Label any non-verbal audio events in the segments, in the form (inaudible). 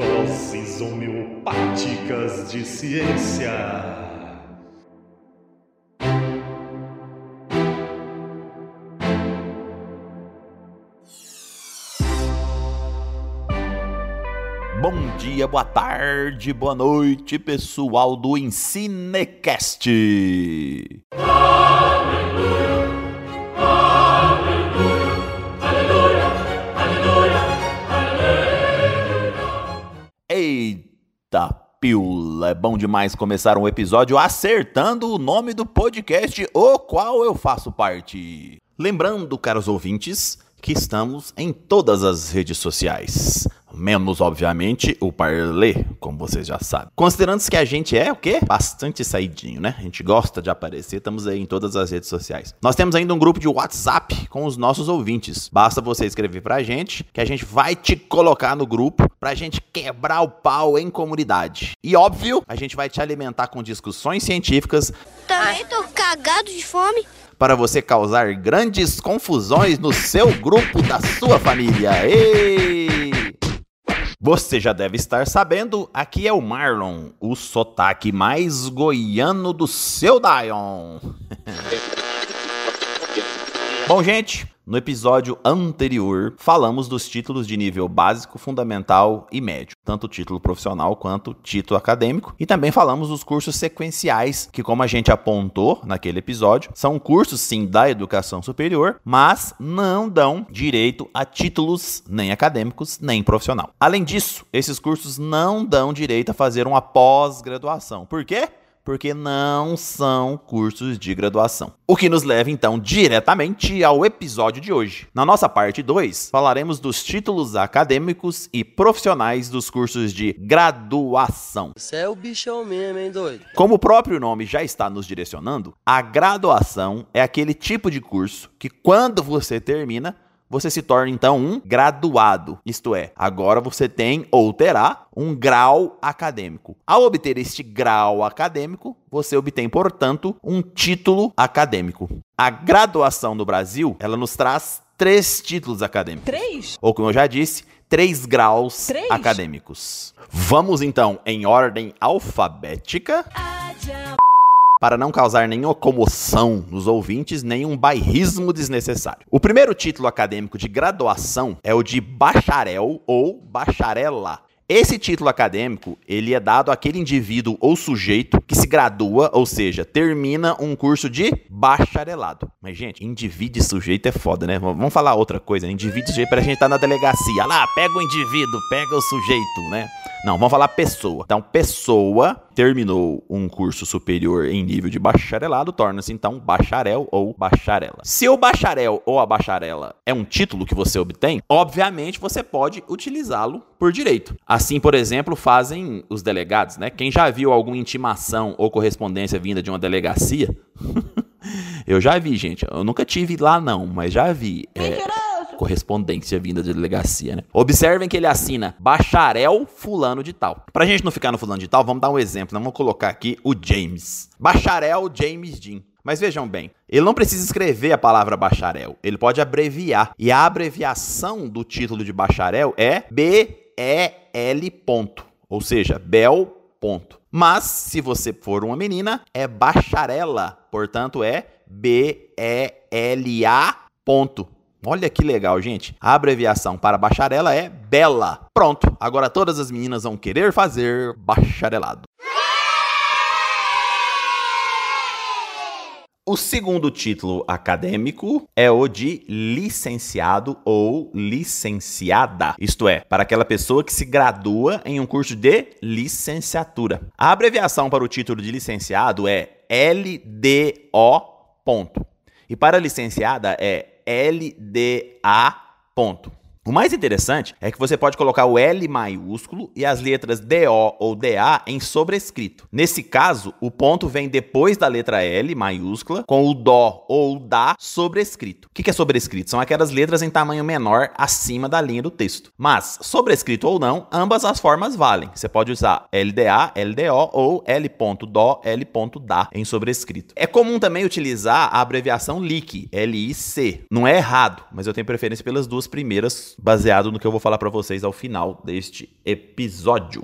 Doses homeopáticas de ciência. Bom dia, boa tarde, boa noite, pessoal do Ensinecast. É bom demais começar um episódio acertando o nome do podcast, o qual eu faço parte. Lembrando, caros ouvintes, que estamos em todas as redes sociais. Menos, obviamente, o Parler, como vocês já sabem. Considerando que a gente é o quê? Bastante saidinho, né? A gente gosta de aparecer, estamos aí em todas as redes sociais. Nós temos ainda um grupo de WhatsApp com os nossos ouvintes. Basta você escrever pra gente, que a gente vai te colocar no grupo pra gente quebrar o pau em comunidade. E óbvio, a gente vai te alimentar com discussões científicas Também tô cagado de fome. para você causar grandes confusões no seu grupo da sua família. Ei! Você já deve estar sabendo, aqui é o Marlon, o sotaque mais goiano do seu Dion. (laughs) Bom, gente, no episódio anterior falamos dos títulos de nível básico, fundamental e médio, tanto título profissional quanto título acadêmico, e também falamos dos cursos sequenciais, que como a gente apontou naquele episódio, são cursos sim da educação superior, mas não dão direito a títulos nem acadêmicos nem profissional. Além disso, esses cursos não dão direito a fazer uma pós-graduação. Por quê? Porque não são cursos de graduação. O que nos leva então diretamente ao episódio de hoje. Na nossa parte 2, falaremos dos títulos acadêmicos e profissionais dos cursos de graduação. Você é o bichão mesmo, hein, doido? Como o próprio nome já está nos direcionando, a graduação é aquele tipo de curso que quando você termina, você se torna então um graduado. Isto é, agora você tem ou terá um grau acadêmico. Ao obter este grau acadêmico, você obtém, portanto, um título acadêmico. A graduação no Brasil, ela nos traz três títulos acadêmicos. Três? Ou como eu já disse, três graus Três? acadêmicos. Vamos então em ordem alfabética para não causar nenhuma comoção nos ouvintes, nem um bairrismo desnecessário. O primeiro título acadêmico de graduação é o de bacharel ou bacharela. Esse título acadêmico, ele é dado àquele indivíduo ou sujeito que se gradua, ou seja, termina um curso de bacharelado. Mas, gente, indivíduo e sujeito é foda, né? Vamos falar outra coisa, né? indivíduo e sujeito para a gente estar na delegacia. Lá, pega o indivíduo, pega o sujeito, né? Não, vamos falar pessoa. Então, pessoa terminou um curso superior em nível de bacharelado, torna-se então bacharel ou bacharela. Se o bacharel ou a bacharela é um título que você obtém, obviamente você pode utilizá-lo por direito. Assim, por exemplo, fazem os delegados, né? Quem já viu alguma intimação ou correspondência vinda de uma delegacia? (laughs) Eu já vi, gente. Eu nunca tive lá não, mas já vi. É, correspondência vinda de delegacia, né? Observem que ele assina bacharel fulano de tal. Pra gente não ficar no fulano de tal, vamos dar um exemplo, né? Vamos colocar aqui o James. Bacharel James Dean. Mas vejam bem, ele não precisa escrever a palavra bacharel, ele pode abreviar. E a abreviação do título de bacharel é B-E-L. ponto, Ou seja, Bel. ponto. Mas, se você for uma menina, é bacharela. Portanto, é B-E-L-A. ponto. Olha que legal, gente. A abreviação para bacharela é Bela. Pronto, agora todas as meninas vão querer fazer bacharelado. O segundo título acadêmico é o de licenciado ou licenciada, isto é, para aquela pessoa que se gradua em um curso de licenciatura. A abreviação para o título de licenciado é LDO. Ponto. E para licenciada é LDA. Ponto. O mais interessante é que você pode colocar o L maiúsculo e as letras DO ou DA em sobrescrito. Nesse caso, o ponto vem depois da letra L maiúscula com o DO ou DA sobrescrito. O que é sobrescrito? São aquelas letras em tamanho menor acima da linha do texto. Mas, sobrescrito ou não, ambas as formas valem. Você pode usar LDA, LDO ou L.DO, L.DA em sobrescrito. É comum também utilizar a abreviação LIC, L-I-C. Não é errado, mas eu tenho preferência pelas duas primeiras baseado no que eu vou falar para vocês ao final deste episódio.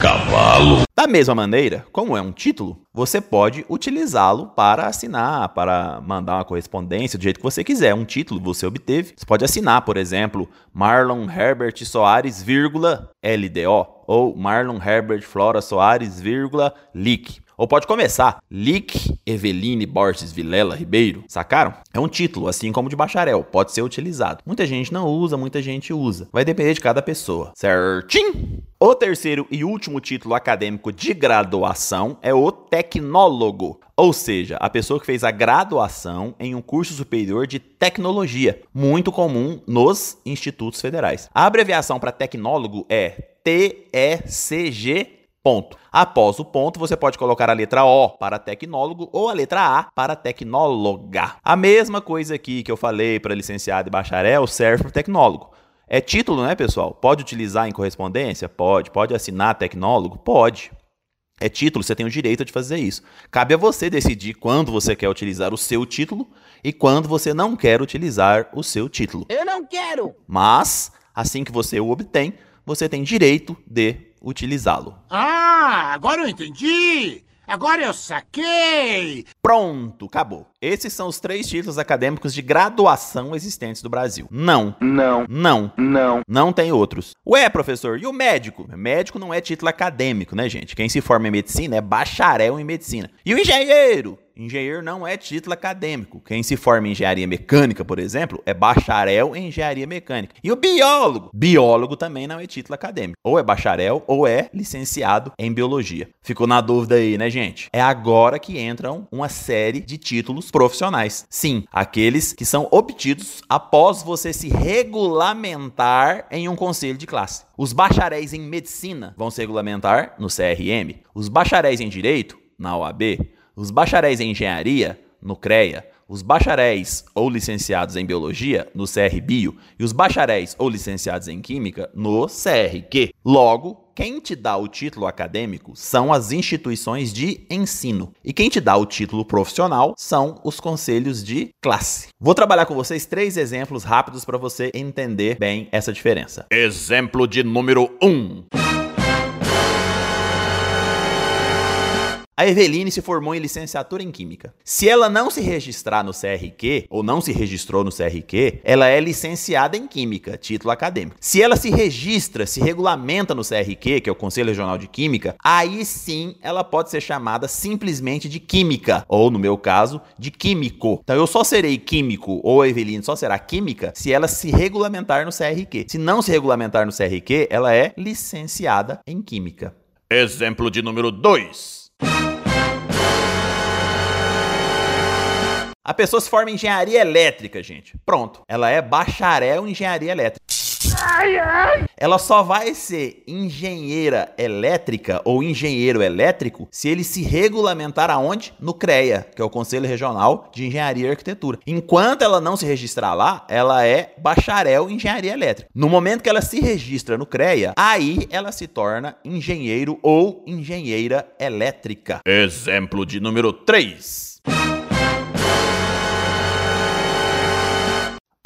Cavalo. Da mesma maneira, como é um título, você pode utilizá-lo para assinar, para mandar uma correspondência do jeito que você quiser. Um título você obteve, você pode assinar, por exemplo, Marlon Herbert Soares, vírgula, LDO, ou Marlon Herbert Flora Soares, vírgula, LIC. Ou pode começar, Lic Eveline Borges Vilela Ribeiro. Sacaram? É um título, assim como de bacharel, pode ser utilizado. Muita gente não usa, muita gente usa. Vai depender de cada pessoa. Certinho? O terceiro e último título acadêmico de graduação é o tecnólogo, ou seja, a pessoa que fez a graduação em um curso superior de tecnologia, muito comum nos institutos federais. A abreviação para tecnólogo é TECG ponto. Após o ponto, você pode colocar a letra O para tecnólogo ou a letra A para tecnóloga. A mesma coisa aqui que eu falei para licenciado e bacharel serve para tecnólogo. É título, né, pessoal? Pode utilizar em correspondência? Pode. Pode assinar tecnólogo? Pode. É título, você tem o direito de fazer isso. Cabe a você decidir quando você quer utilizar o seu título e quando você não quer utilizar o seu título. Eu não quero! Mas, assim que você o obtém, você tem direito de utilizá-lo. Ah, agora eu entendi! Agora eu saquei! Pronto, acabou. Esses são os três títulos acadêmicos de graduação existentes do Brasil. Não. Não. Não. Não. Não tem outros. Ué, professor, e o médico? Médico não é título acadêmico, né, gente? Quem se forma em medicina é bacharel em medicina. E o engenheiro? Engenheiro não é título acadêmico. Quem se forma em engenharia mecânica, por exemplo, é bacharel em engenharia mecânica. E o biólogo? Biólogo também não é título acadêmico. Ou é bacharel ou é licenciado em biologia. Ficou na dúvida aí, né, gente? É agora que entram uma série de títulos profissionais. Sim, aqueles que são obtidos após você se regulamentar em um conselho de classe. Os bacharéis em medicina vão se regulamentar no CRM. Os bacharéis em direito, na OAB os bacharéis em engenharia, no CREA, os bacharéis ou licenciados em biologia, no CRBio, e os bacharéis ou licenciados em química, no CRQ. Logo, quem te dá o título acadêmico são as instituições de ensino. E quem te dá o título profissional são os conselhos de classe. Vou trabalhar com vocês três exemplos rápidos para você entender bem essa diferença. Exemplo de número 1. Um. A Eveline se formou em licenciatura em Química. Se ela não se registrar no CRQ, ou não se registrou no CRQ, ela é licenciada em Química, título acadêmico. Se ela se registra, se regulamenta no CRQ, que é o Conselho Regional de Química, aí sim ela pode ser chamada simplesmente de Química, ou no meu caso, de Químico. Então eu só serei Químico, ou a Eveline só será Química, se ela se regulamentar no CRQ. Se não se regulamentar no CRQ, ela é licenciada em Química. Exemplo de número 2. A pessoa se forma em engenharia elétrica, gente. Pronto. Ela é bacharel em engenharia elétrica. Ai, ai. Ela só vai ser engenheira elétrica ou engenheiro elétrico se ele se regulamentar aonde? No CREA, que é o Conselho Regional de Engenharia e Arquitetura. Enquanto ela não se registrar lá, ela é bacharel em engenharia elétrica. No momento que ela se registra no CREA, aí ela se torna engenheiro ou engenheira elétrica. Exemplo de número 3.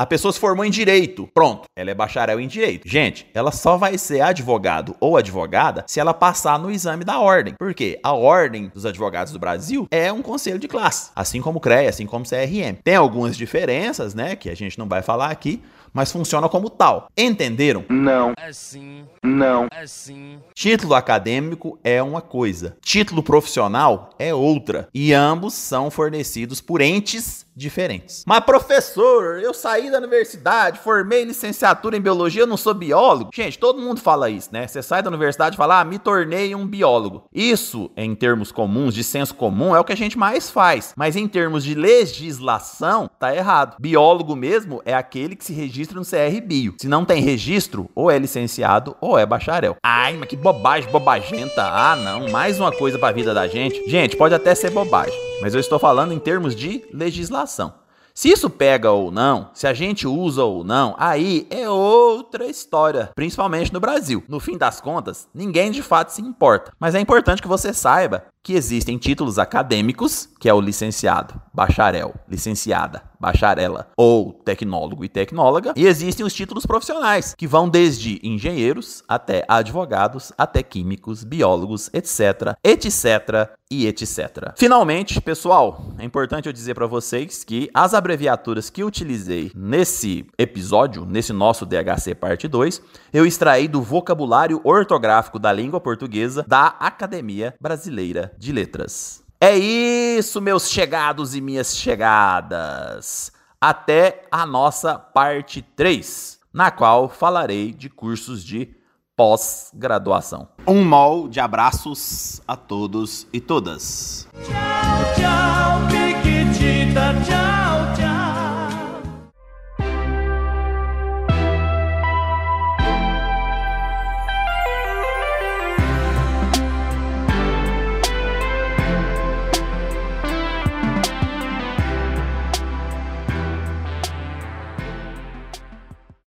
A pessoa se formou em direito. Pronto, ela é bacharel em direito. Gente, ela só vai ser advogado ou advogada se ela passar no exame da ordem. Por quê? A ordem dos advogados do Brasil é um conselho de classe, assim como o CREA, assim como o CRM. Tem algumas diferenças, né, que a gente não vai falar aqui, mas funciona como tal. Entenderam? Não. É sim. Não. É sim. Título acadêmico é uma coisa, título profissional é outra, e ambos são fornecidos por entes diferentes. Mas professor, eu saí da universidade, formei licenciatura em biologia, eu não sou biólogo. Gente, todo mundo fala isso, né? Você sai da universidade e fala: "Ah, me tornei um biólogo". Isso, em termos comuns, de senso comum, é o que a gente mais faz. Mas em termos de legislação, tá errado. Biólogo mesmo é aquele que se registra no CR Bio. Se não tem registro, ou é licenciado ou é bacharel. Ai, mas que bobagem, bobagenta. Ah, não, mais uma coisa para a vida da gente. Gente, pode até ser bobagem, mas eu estou falando em termos de legislação. Se isso pega ou não, se a gente usa ou não, aí é outra história, principalmente no Brasil. No fim das contas, ninguém de fato se importa. Mas é importante que você saiba que existem títulos acadêmicos, que é o licenciado, bacharel, licenciada, bacharela ou tecnólogo e tecnóloga, e existem os títulos profissionais, que vão desde engenheiros até advogados, até químicos, biólogos, etc, etc e etc. Finalmente, pessoal, é importante eu dizer para vocês que as abreviaturas que utilizei nesse episódio, nesse nosso DHC parte 2, eu extraí do vocabulário ortográfico da língua portuguesa da Academia Brasileira de Letras. É isso, meus chegados e minhas chegadas. Até a nossa parte 3, na qual falarei de cursos de pós-graduação. Um mol de abraços a todos e todas. Tchau, tchau, tchau.